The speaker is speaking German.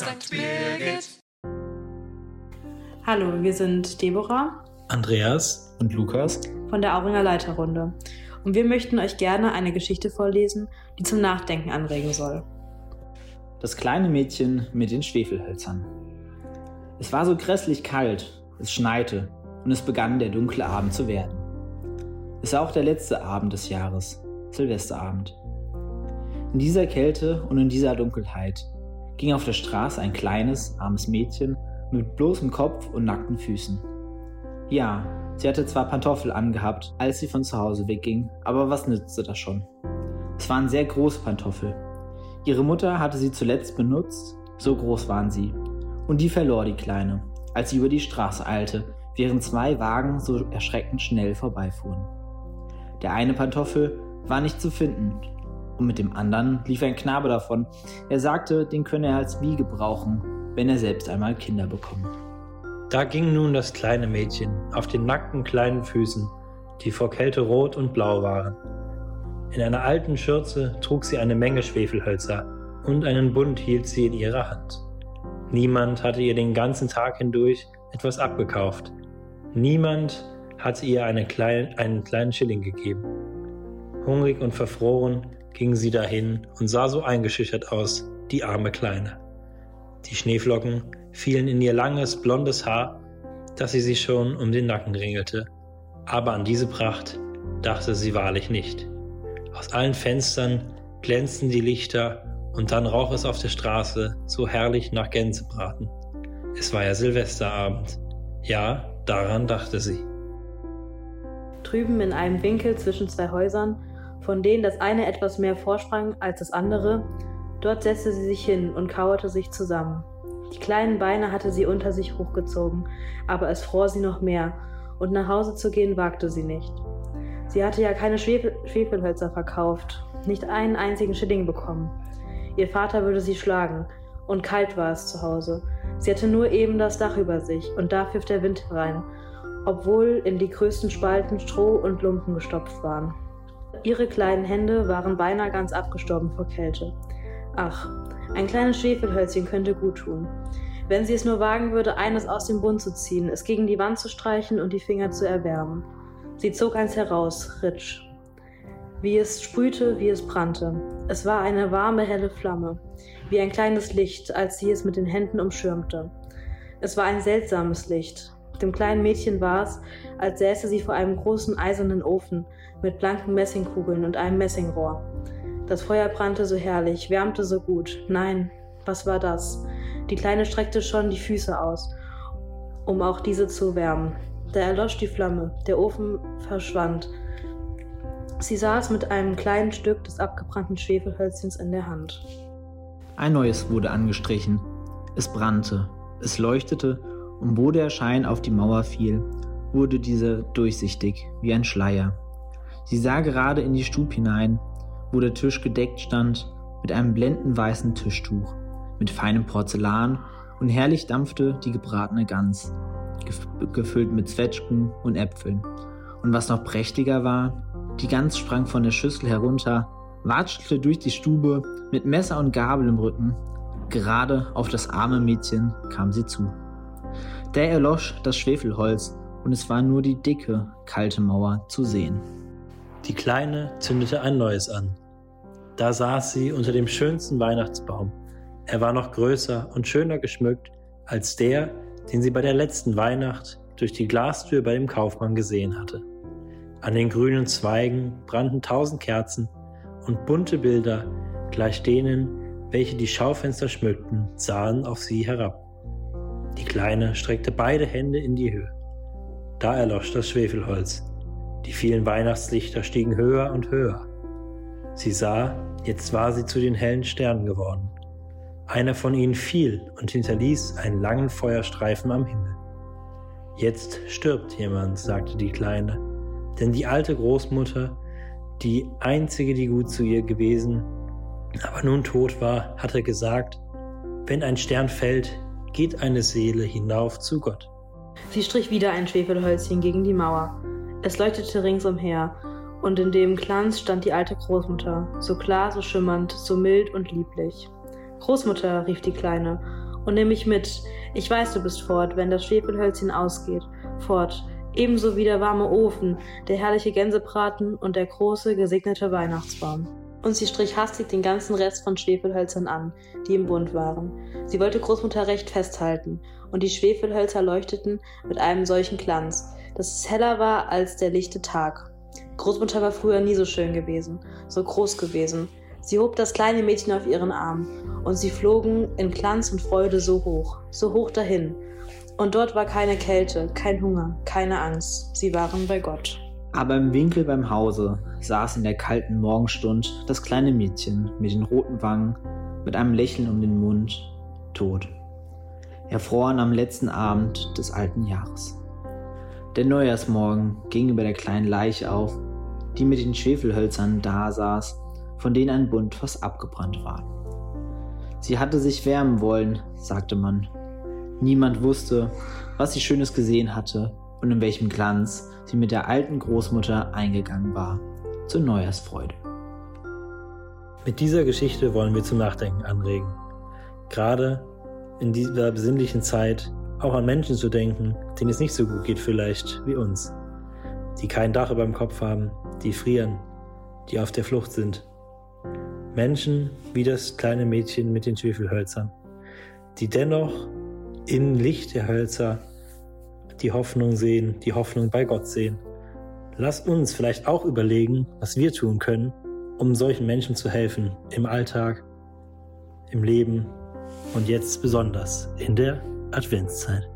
St. Birgit. Hallo, wir sind Deborah, Andreas und Lukas von der Auringer Leiterrunde. Und wir möchten euch gerne eine Geschichte vorlesen, die zum Nachdenken anregen soll. Das kleine Mädchen mit den Schwefelhölzern. Es war so grässlich kalt, es schneite und es begann der dunkle Abend zu werden. Es war auch der letzte Abend des Jahres, Silvesterabend. In dieser Kälte und in dieser Dunkelheit ging auf der Straße ein kleines, armes Mädchen mit bloßem Kopf und nackten Füßen. Ja, sie hatte zwar Pantoffel angehabt, als sie von zu Hause wegging, aber was nützte das schon? Es waren sehr große Pantoffel. Ihre Mutter hatte sie zuletzt benutzt, so groß waren sie. Und die verlor die Kleine, als sie über die Straße eilte, während zwei Wagen so erschreckend schnell vorbeifuhren. Der eine Pantoffel war nicht zu finden und mit dem anderen lief ein Knabe davon. Er sagte, den könne er als Wiege brauchen, wenn er selbst einmal Kinder bekommt. Da ging nun das kleine Mädchen auf den nackten kleinen Füßen, die vor Kälte rot und blau waren. In einer alten Schürze trug sie eine Menge Schwefelhölzer und einen Bund hielt sie in ihrer Hand. Niemand hatte ihr den ganzen Tag hindurch etwas abgekauft. Niemand hatte ihr eine klein, einen kleinen Schilling gegeben. Hungrig und verfroren ging sie dahin und sah so eingeschüchtert aus, die arme Kleine. Die Schneeflocken fielen in ihr langes, blondes Haar, dass sie sich schon um den Nacken ringelte. Aber an diese Pracht dachte sie wahrlich nicht. Aus allen Fenstern glänzten die Lichter und dann roch es auf der Straße so herrlich nach Gänsebraten. Es war ja Silvesterabend. Ja, daran dachte sie. Drüben in einem Winkel zwischen zwei Häusern von denen das eine etwas mehr vorsprang als das andere, dort setzte sie sich hin und kauerte sich zusammen. Die kleinen Beine hatte sie unter sich hochgezogen, aber es fror sie noch mehr, und nach Hause zu gehen wagte sie nicht. Sie hatte ja keine Schwefel Schwefelhölzer verkauft, nicht einen einzigen Schilling bekommen. Ihr Vater würde sie schlagen, und kalt war es zu Hause. Sie hatte nur eben das Dach über sich, und da pfiff der Wind herein, obwohl in die größten Spalten Stroh und Lumpen gestopft waren. Ihre kleinen Hände waren beinahe ganz abgestorben vor Kälte. Ach, ein kleines Schwefelhölzchen könnte gut tun. Wenn sie es nur wagen würde, eines aus dem Bund zu ziehen, es gegen die Wand zu streichen und die Finger zu erwärmen. Sie zog eins heraus, Ritsch. Wie es sprühte, wie es brannte. Es war eine warme, helle Flamme, wie ein kleines Licht, als sie es mit den Händen umschirmte. Es war ein seltsames Licht, dem kleinen Mädchen war es, als säße sie vor einem großen eisernen Ofen mit blanken Messingkugeln und einem Messingrohr. Das Feuer brannte so herrlich, wärmte so gut. Nein, was war das? Die Kleine streckte schon die Füße aus, um auch diese zu wärmen. Da erlosch die Flamme, der Ofen verschwand. Sie saß mit einem kleinen Stück des abgebrannten Schwefelhölzchens in der Hand. Ein neues wurde angestrichen. Es brannte, es leuchtete und wo der Schein auf die Mauer fiel, wurde diese durchsichtig wie ein Schleier. Sie sah gerade in die Stube hinein, wo der Tisch gedeckt stand mit einem blendenweißen Tischtuch, mit feinem Porzellan und herrlich dampfte die gebratene Gans, gefüllt mit Zwetschgen und Äpfeln. Und was noch prächtiger war, die Gans sprang von der Schüssel herunter, watschelte durch die Stube mit Messer und Gabel im Rücken. Gerade auf das arme Mädchen kam sie zu. Da erlosch das Schwefelholz und es war nur die dicke, kalte Mauer zu sehen. Die Kleine zündete ein neues an. Da saß sie unter dem schönsten Weihnachtsbaum. Er war noch größer und schöner geschmückt als der, den sie bei der letzten Weihnacht durch die Glastür bei dem Kaufmann gesehen hatte. An den grünen Zweigen brannten tausend Kerzen und bunte Bilder, gleich denen, welche die Schaufenster schmückten, sahen auf sie herab. Die Kleine streckte beide Hände in die Höhe. Da erlosch das Schwefelholz. Die vielen Weihnachtslichter stiegen höher und höher. Sie sah, jetzt war sie zu den hellen Sternen geworden. Einer von ihnen fiel und hinterließ einen langen Feuerstreifen am Himmel. Jetzt stirbt jemand, sagte die Kleine, denn die alte Großmutter, die einzige, die gut zu ihr gewesen, aber nun tot war, hatte gesagt, wenn ein Stern fällt, geht eine Seele hinauf zu Gott. Sie strich wieder ein Schwefelhölzchen gegen die Mauer. Es leuchtete ringsumher, und in dem Glanz stand die alte Großmutter, so klar, so schimmernd, so mild und lieblich. Großmutter, rief die Kleine, und nimm mich mit. Ich weiß, du bist fort, wenn das Schwefelhölzchen ausgeht. Fort, ebenso wie der warme Ofen, der herrliche Gänsebraten und der große, gesegnete Weihnachtsbaum. Und sie strich hastig den ganzen Rest von Schwefelhölzern an, die im Bund waren. Sie wollte Großmutter recht festhalten, und die Schwefelhölzer leuchteten mit einem solchen Glanz, dass es heller war als der lichte Tag. Großmutter war früher nie so schön gewesen, so groß gewesen. Sie hob das kleine Mädchen auf ihren Arm, und sie flogen in Glanz und Freude so hoch, so hoch dahin. Und dort war keine Kälte, kein Hunger, keine Angst. Sie waren bei Gott. Aber im Winkel beim Hause saß in der kalten Morgenstund das kleine Mädchen mit den roten Wangen, mit einem Lächeln um den Mund, tot. Erfroren am letzten Abend des alten Jahres. Der Neujahrsmorgen ging über der kleinen Leiche auf, die mit den Schwefelhölzern da saß, von denen ein Bund fast abgebrannt war. Sie hatte sich wärmen wollen, sagte man. Niemand wusste, was sie Schönes gesehen hatte und in welchem Glanz sie mit der alten Großmutter eingegangen war, zur Neujahrsfreude. Mit dieser Geschichte wollen wir zum Nachdenken anregen. Gerade in dieser besinnlichen Zeit auch an Menschen zu denken, denen es nicht so gut geht vielleicht wie uns, die kein Dach über dem Kopf haben, die frieren, die auf der Flucht sind. Menschen wie das kleine Mädchen mit den Schwefelhölzern, die dennoch im Licht der Hölzer die Hoffnung sehen, die Hoffnung bei Gott sehen. Lass uns vielleicht auch überlegen, was wir tun können, um solchen Menschen zu helfen im Alltag, im Leben und jetzt besonders in der Adventszeit.